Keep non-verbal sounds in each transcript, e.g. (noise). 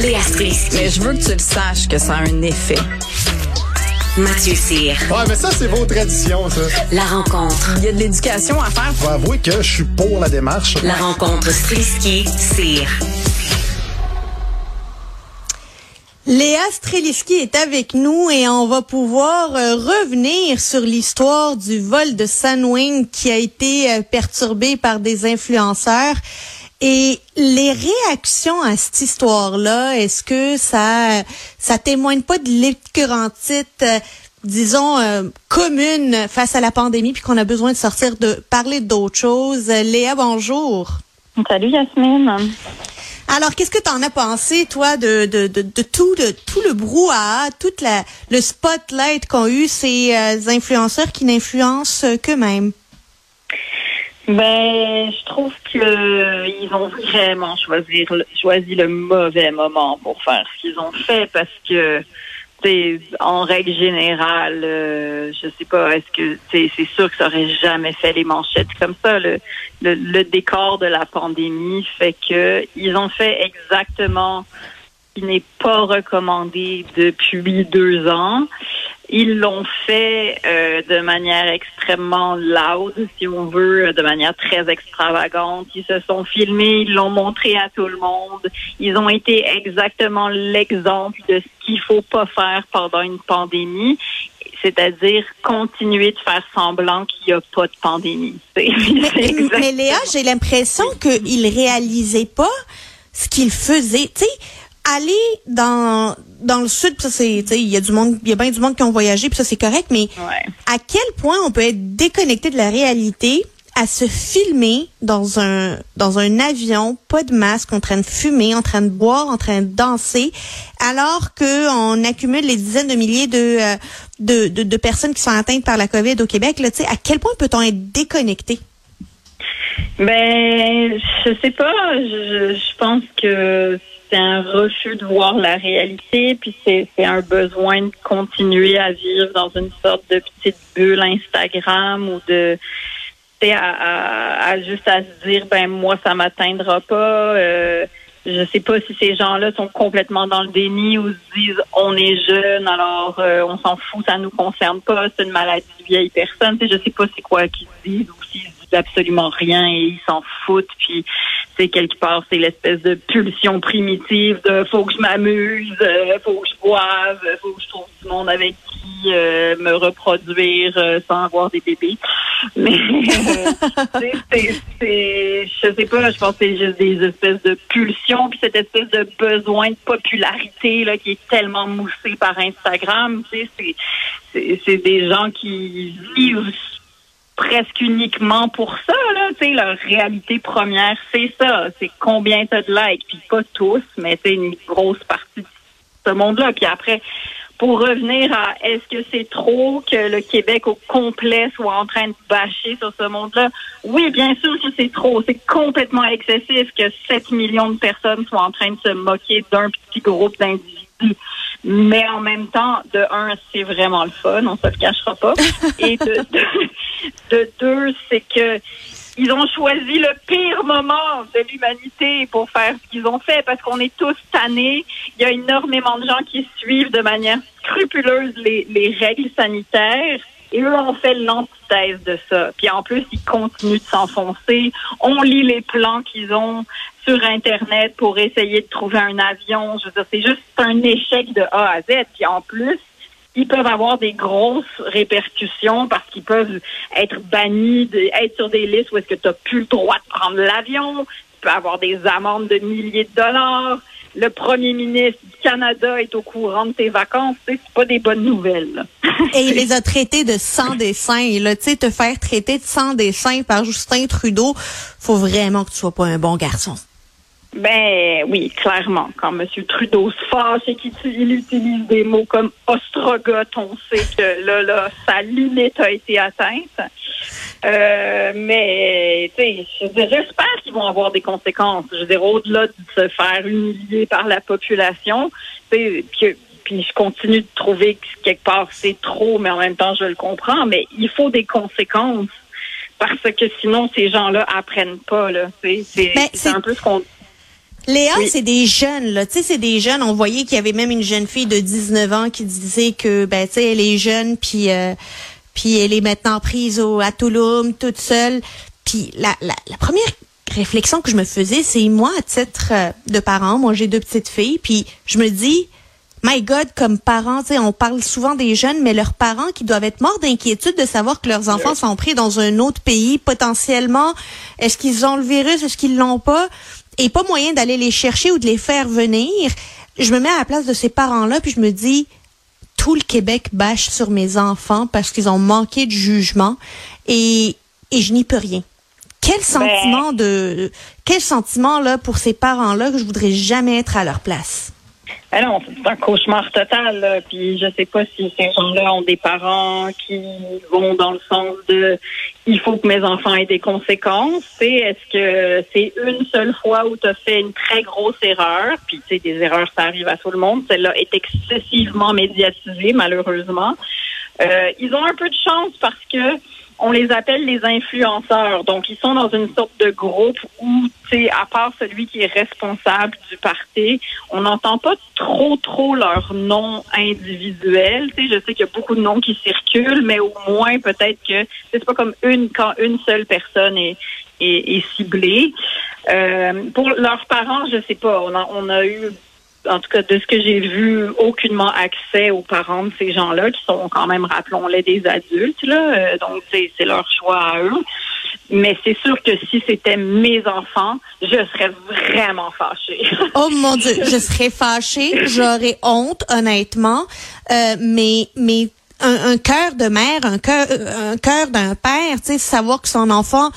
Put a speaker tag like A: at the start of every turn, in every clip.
A: Léa Strisky.
B: Mais je veux que tu le saches que ça a un effet.
A: Mathieu Cyr.
C: Ouais, mais ça, c'est vos traditions, ça.
A: La rencontre.
B: Il y a de l'éducation à faire.
C: Faut avouer que je suis pour la démarche.
A: La rencontre Strisky-Cyr.
D: Léa Streliski est avec nous et on va pouvoir euh, revenir sur l'histoire du vol de Sunwing qui a été euh, perturbé par des influenceurs. Et les réactions à cette histoire-là, est-ce que ça ça témoigne pas de l'écœurantite, euh, disons, euh, commune face à la pandémie, puis qu'on a besoin de sortir de parler d'autres choses? Léa, bonjour.
E: Salut Yasmine.
D: Alors, qu'est-ce que tu en as pensé, toi, de, de, de, de tout, de tout le brouhaha, tout la, le spotlight qu'ont eu ces euh, influenceurs qui n'influencent qu'eux-mêmes?
E: Ben, je trouve que ils ont vraiment choisi, choisi le mauvais moment pour faire ce qu'ils ont fait parce que en règle générale, euh, je sais pas, est-ce que c'est sûr que ça aurait jamais fait les manchettes comme ça. Le, le, le décor de la pandémie fait que ils ont fait exactement ce qui n'est pas recommandé depuis deux ans. Ils l'ont fait euh, de manière extrêmement loud, si on veut, de manière très extravagante. Ils se sont filmés, ils l'ont montré à tout le monde. Ils ont été exactement l'exemple de ce qu'il faut pas faire pendant une pandémie, c'est-à-dire continuer de faire semblant qu'il n'y a pas de pandémie. (laughs)
D: Mais, mais Léa, j'ai l'impression qu'ils réalisaient pas ce qu'ils faisaient. Tu sais, aller dans dans le sud, ça c'est, il y a du monde, il y a bien du monde qui ont voyagé, puis ça c'est correct, mais à quel point on peut être déconnecté de la réalité à se filmer dans un dans un avion, pas de masque, en train de fumer, en train de boire, en train de danser, alors que on accumule les dizaines de milliers de euh, de, de, de, personnes qui sont atteintes par la COVID au Québec. Là, à quel point peut-on être déconnecté?
E: Ben, je sais pas. Je, je pense que c'est un refus de voir la réalité, puis c'est un besoin de continuer à vivre dans une sorte de petite bulle Instagram ou de à, à, juste à se dire ben moi ça m'atteindra pas. Euh, je sais pas si ces gens-là sont complètement dans le déni ou se disent on est jeune alors euh, on s'en fout, ça nous concerne pas, c'est une maladie de vieille personne. Je sais pas c'est quoi qu'ils disent ou s'ils disent absolument rien et ils s'en foutent. Puis c'est quelque part c'est l'espèce de pulsion primitive de faut que je m'amuse, euh, faut que je boive, faut que je trouve du monde avec qui euh, me reproduire sans avoir des bébés. (laughs) Mais c'est, je sais pas, je pense que c'est juste des espèces de pulsions, puis cette espèce de besoin de popularité là qui est tellement moussé par Instagram. C'est, c'est, des gens qui vivent presque uniquement pour ça, là, tu leur réalité première, c'est ça, c'est combien t'as de likes, puis pas tous, mais c'est une grosse partie de ce monde-là. Puis après, pour revenir à est-ce que c'est trop que le Québec au complet soit en train de bâcher sur ce monde-là? Oui, bien sûr que c'est trop. C'est complètement excessif que 7 millions de personnes soient en train de se moquer d'un petit groupe d'individus. Mais en même temps, de un, c'est vraiment le fun, on se le cachera pas. Et de deux, c'est que ils ont choisi le pire moment de l'humanité pour faire ce qu'ils ont fait parce qu'on est tous tannés. Il y a énormément de gens qui suivent de manière scrupuleuse les, les règles sanitaires. Et eux ont fait l'antithèse de ça. Puis en plus, ils continuent de s'enfoncer. On lit les plans qu'ils ont sur Internet pour essayer de trouver un avion. Je veux dire, c'est juste un échec de A à Z. Puis en plus, ils peuvent avoir des grosses répercussions parce qu'ils peuvent être bannis, être sur des listes où est-ce que tu n'as plus le droit de prendre l'avion. Tu peux avoir des amendes de milliers de dollars. Le premier ministre du Canada est au courant de tes vacances. C'est pas des bonnes nouvelles. (laughs)
D: Et il les a traités de sans dessin. Là, tu te faire traiter de sans dessin par Justin Trudeau, faut vraiment que tu sois pas un bon garçon.
E: Ben oui, clairement. Quand M. Trudeau se fâche et qu'il utilise des mots comme ostrogoth, on sait que là, là, sa limite a été atteinte. Euh, mais, tu sais, j'espère qu'ils vont avoir des conséquences. Je veux dire, au-delà de se faire humilier par la population, puis, puis je continue de trouver que quelque part c'est trop, mais en même temps, je le comprends, mais il faut des conséquences parce que sinon, ces gens-là apprennent pas. Là. C'est, c'est, un peu ce qu'on
D: Léa,
E: Oui.
D: c'est des jeunes, là. Tu sais, c'est des jeunes. On voyait qu'il y avait même une jeune fille de 19 ans qui disait que, ben, tu sais, elle est jeune, puis, euh, puis elle est maintenant prise au, à Touloum, toute seule. Puis la, la, la première réflexion que je me faisais, c'est moi, à titre euh, de parent, moi, j'ai deux petites filles, puis je me dis, My God, comme parents, tu sais, on parle souvent des jeunes, mais leurs parents qui doivent être morts d'inquiétude de savoir que leurs enfants sont pris dans un autre pays potentiellement. Est-ce qu'ils ont le virus, est-ce qu'ils l'ont pas? Et pas moyen d'aller les chercher ou de les faire venir. Je me mets à la place de ces parents-là, puis je me dis, tout le Québec bâche sur mes enfants parce qu'ils ont manqué de jugement et, et je n'y peux rien. Quel sentiment de, quel sentiment là pour ces parents-là que je voudrais jamais être à leur place?
E: Ah non, c'est un cauchemar total. là. Puis je sais pas si ces gens-là ont des parents qui vont dans le sens de il faut que mes enfants aient des conséquences. C'est est-ce que c'est une seule fois où tu as fait une très grosse erreur, puis tu sais des erreurs ça arrive à tout le monde. Celle-là est excessivement médiatisée malheureusement. Euh, ils ont un peu de chance parce que on les appelle les influenceurs. Donc, ils sont dans une sorte de groupe où, tu sais, à part celui qui est responsable du parti, on n'entend pas trop, trop leur nom individuel. Tu sais, je sais qu'il y a beaucoup de noms qui circulent, mais au moins, peut-être que c'est pas comme une, quand une seule personne est, est, est ciblée. Euh, pour leurs parents, je sais pas. On a, on a eu en tout cas de ce que j'ai vu, aucunement accès aux parents de ces gens-là, qui sont quand même, rappelons-les, des adultes. Euh, donc, c'est leur choix à eux. Mais c'est sûr que si c'était mes enfants, je serais vraiment fâchée. (laughs)
D: Oh mon Dieu, je serais fâchée, j'aurais honte, honnêtement. Euh, mais mais un, cœur de mère, un cœur un cœur d'un père, tu sais, savoir que son enfant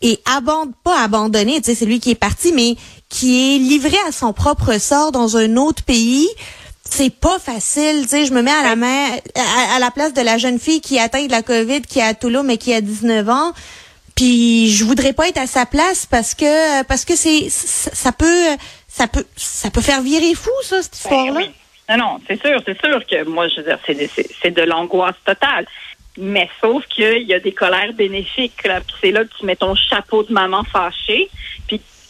D: est abandonné, pas abandonné, tu sais, c'est lui qui est parti, mais qui est livré à son propre sort dans un autre pays. C'est pas facile, tu sais, je me mets à la mère, à, à la place de la jeune fille qui est atteinte de la COVID, qui est à Toulouse, mais qui a 19 ans. Puis je voudrais pas être à sa place parce que parce que c'est ça, peut ça peut ça peut faire virer fou ça cette histoire-là.
E: Ben oui. Non, non, c'est sûr, c'est sûr que moi, je veux dire, c'est de, c'est- c'est de l'angoisse totale. Mais sauf qu'il y a des colères bénéfiques. C'est là que tu mets ton chapeau de maman fâchée,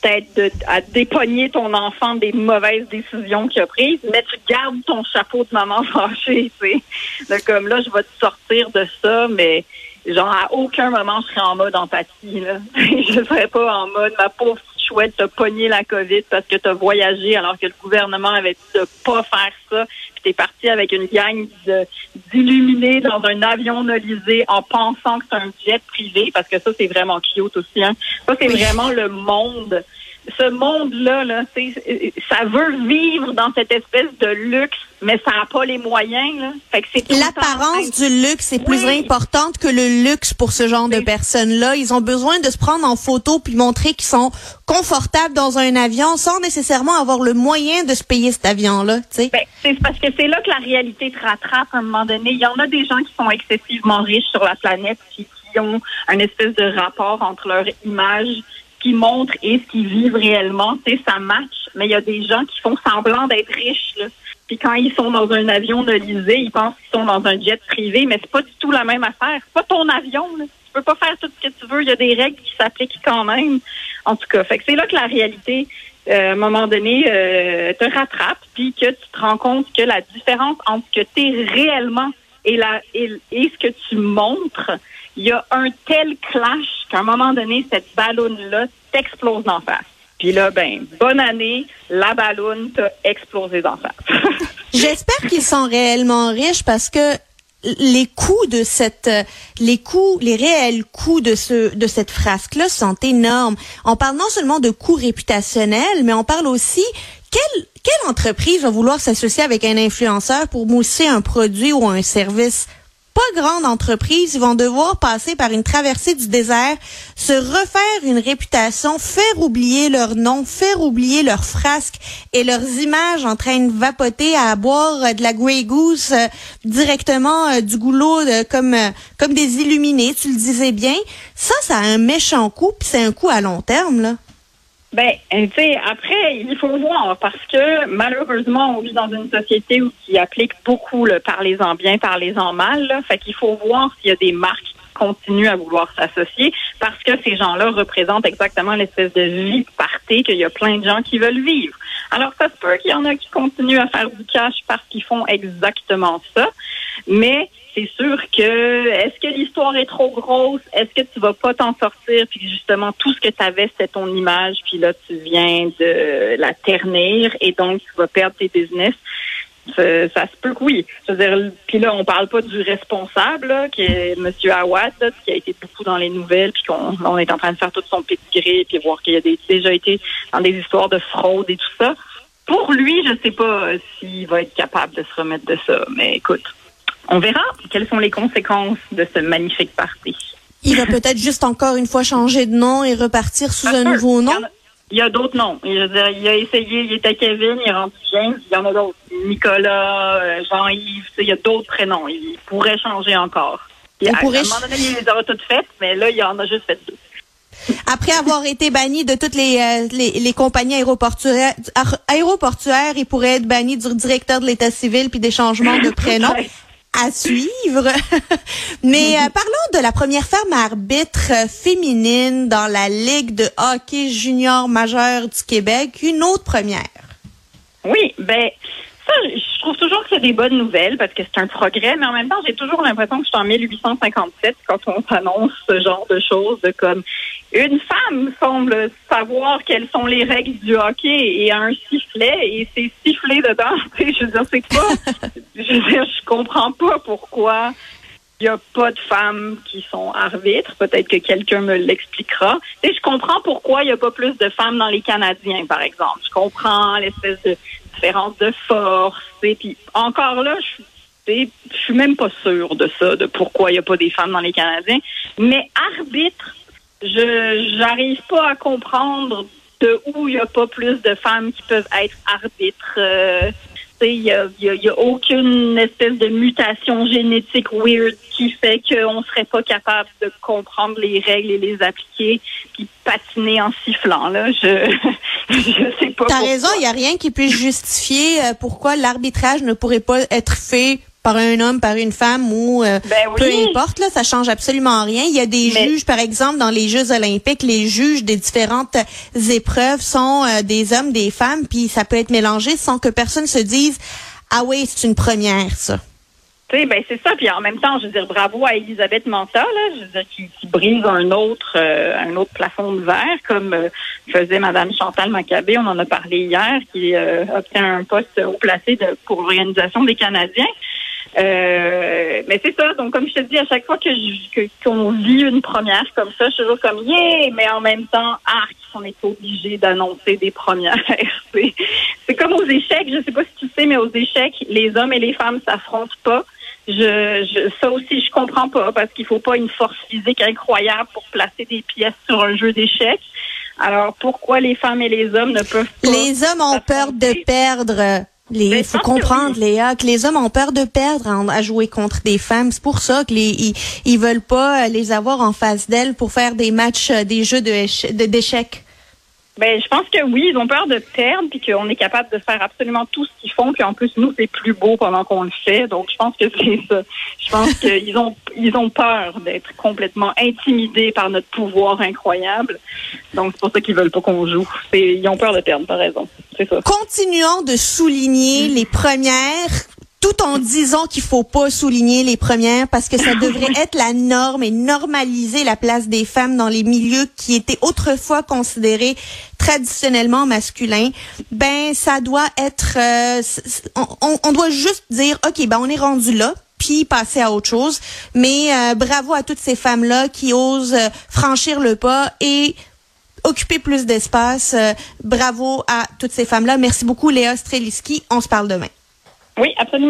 E: peut-être à dépogner ton enfant des mauvaises décisions qu'il a prises, mais tu gardes ton chapeau de maman (laughs) fâchée, tu sais. Comme là, je vais te sortir de ça, mais genre à aucun moment je serais en mode empathie. Là. (laughs) je serais pas en mode ma pauvre chouette t'as pogné la COVID parce que t'as voyagé alors que le gouvernement avait dit de pas faire ça. Puis t'es parti avec une gang d'illuminés dans un avion nolisé en pensant que c'est un jet privé parce que ça c'est vraiment cute aussi. Hein. Ça c'est vraiment le monde. Ce monde-là, là, ça veut vivre dans cette espèce de luxe, mais ça n'a pas les moyens. Là. Fait que c'est
D: L'apparence du luxe est plus importante que le luxe pour ce genre de personnes-là. Ils ont besoin de se prendre en photo puis montrer qu'ils sont confortables dans un avion sans nécessairement avoir le moyen de se payer cet avion-là.
E: Ben, c'est parce que c'est là que la réalité te rattrape à un moment donné. Il y en a des gens qui sont excessivement riches sur la planète puis qui ont un espèce de rapport entre leur image qui montre et ce qu'ils vivent réellement. Ça match. Mais il y a des gens qui font semblant d'être riches. Là. Puis quand ils sont dans un avion nolisé, ils pensent qu'ils sont dans un jet privé, mais c'est pas du tout la même affaire. C'est pas ton avion. Là. Tu peux pas faire tout ce que tu veux. Il y a des règles qui s'appliquent quand même. En tout cas, fait que c'est là que la réalité euh, à un moment donné, euh, te rattrape, puis que tu te rends compte que la différence entre ce que tu es réellement et, la, et ce que tu montres, il y a un tel clash qu'à un moment donné, cette ballonne-là t'explose d'en face. Puis là, ben, bonne année, la ballonne t'a explosé d'en face. (laughs)
D: J'espère qu'ils sont réellement riches parce que les coûts de cette les coûts les réels coûts de ce de cette frasque là sont énormes. On parle non seulement de coûts réputationnels, mais on parle aussi quelle quelle entreprise va vouloir s'associer avec un influenceur pour mousser un produit ou un service pas grande entreprise, ils vont devoir passer par une traversée du désert, se refaire une réputation, faire oublier leur nom, faire oublier leurs frasques et leurs images en train de vapoter à boire euh, de la Grey Goose euh, directement euh, du goulot comme comme des illuminés, tu le disais bien. Ça, ça a un méchant coup, puis c'est un coup à long terme là.
E: Ben, euh, tu sais, après, il faut voir parce que malheureusement, on vit dans une société où qui applique beaucoup le parlez-en bien, parlez-en mal. Là. Fait qu'il faut voir s'il y a des marques qui continuent à vouloir s'associer parce que ces gens-là représentent exactement l'espèce de vie de qu'il y a plein de gens qui veulent vivre. Alors, ça se peut qu'il y en a qui continuent à faire du cash parce qu'ils font exactement ça, mais c'est sûr que est-ce que l'histoire est trop grosse? Est-ce que tu vas pas t'en sortir? Puis justement, tout ce que tu avais, c'était ton image, puis là, tu viens de la ternir et donc tu vas perdre tes business. Ça, se peut que oui. Je veux dire, puis là, on parle pas du responsable, qui est M. Awad, qui a été beaucoup dans les nouvelles, puis qu'on on est en train de faire tout son pédigré, puis voir qu'il a des, déjà été dans des histoires de fraude et tout ça. Pour lui, je sais pas s'il va être capable de se remettre de ça, mais écoute, on verra quelles sont les conséquences de ce magnifique parti.
D: Il va peut-être juste encore une fois changer de nom et repartir sous un nouveau nom.
E: Il y a, d'autres noms. Il, a essayé, il était Kevin, il est rendu James, il y en a d'autres. Nicolas, euh, Jean-Yves, il y a d'autres prénoms. Il pourrait changer encore. Il, à, pourrait... un moment donné, il les aura toutes faites, mais là, il en a juste fait deux.
D: Après avoir été banni de toutes les, euh, les, les, compagnies aéroportuaires, aéroportuaires, il pourrait être banni du directeur de l'État civil puis des changements de (laughs) prénom à suivre. (laughs) Mais euh, parlons de la première femme arbitre féminine dans la Ligue de hockey junior majeur du Québec, une autre première.
E: Oui, ben je trouve toujours que c'est des bonnes nouvelles parce que c'est un progrès, mais en même temps, j'ai toujours l'impression que je suis en 1857 quand on annonce ce genre de choses, de comme une femme semble savoir quelles sont les règles du hockey et a un sifflet et c'est sifflé dedans. (laughs) je veux dire, c'est pas. je veux dire, je comprends pas pourquoi il n'y a pas de femmes qui sont arbitres. Peut-être que quelqu'un me l'expliquera. Et je comprends pourquoi il n'y a pas plus de femmes dans les Canadiens, par exemple. Je comprends l'espèce de différence de force. Et puis encore là, je suis, je suis même pas sûre de ça, de pourquoi il n'y a pas des femmes dans les Canadiens. Mais arbitre, je j'arrive pas à comprendre de où il n'y a pas plus de femmes qui peuvent être arbitres. Euh, il n'y a, y a, aucune espèce de mutation génétique weird qui fait qu'on ne serait pas capable de comprendre les règles et les appliquer puis patiner en sifflant. Là. Je (laughs) je sais pas.
D: T'as raison, il n'y a rien qui puisse justifier euh, pourquoi l'arbitrage ne pourrait pas être fait par un homme, par une femme ou euh, ben peu importe là, ça change absolument rien. Il y a des juges, par exemple, dans les Jeux olympiques, les juges des différentes épreuves sont euh, des hommes, des femmes, puis ça peut être mélangé sans que personne se dise ah oui, c'est une première ça.
E: Ben c'est ça. Puis en même temps, je veux dire, bravo à Elisabeth Manta, là, je veux dire, qui, brise un autre, euh, un autre plafond de verre, comme faisait Madame Chantal Maccabé. On en a parlé hier, qui obtient un poste haut placé de, pour l'organisation des Canadiens. Euh, mais c'est ça. Donc, comme je te dis, à chaque fois que qu'on vit une première comme ça, je suis toujours comme yeah, mais en même temps, arc, on est obligé d'annoncer des premières. (laughs) c'est comme aux échecs. Je sais pas si tu sais, mais aux échecs, les hommes et les femmes s'affrontent pas. Je, je, ça aussi, je comprends pas parce qu'il faut pas une force physique incroyable pour placer des pièces sur un jeu d'échecs. Alors, pourquoi les femmes et les hommes ne peuvent pas?
D: Les hommes ont peur de perdre? Il faut comprendre, Léa, que les hommes ont peur de perdre à jouer contre des femmes. C'est pour ça que les ils, veulent pas les avoir en face d'elles pour faire des matchs, euh, des jeux de d'échecs.
E: Ben, je pense que oui, ils ont peur de perdre, puis qu'on est capable de faire absolument tout ce qu'ils font, puis en plus nous c'est plus beau pendant qu'on le fait. Donc je pense que c'est ça. Je pense qu'ils ont ils ont peur d'être complètement intimidés par notre pouvoir incroyable. Donc c'est pour ça qu'ils veulent pas qu'on joue. Ils ont peur de perdre, t'as raison. C'est ça.
D: Continuons de souligner les premières tout en disant qu'il faut pas souligner les premières parce que ça (laughs) devrait être la norme et normaliser la place des femmes dans les milieux qui étaient autrefois considérés traditionnellement masculins. Ben ça doit être euh, on, on, doit juste dire OK ben on est rendu là puis passer à autre chose. Mais euh, bravo à toutes ces femmes-là qui osent euh, franchir le pas et occuper plus d'espace. bravo à toutes ces femmes-là. Merci beaucoup, Léa Streliski. On se parle demain.
E: Oui, absolument.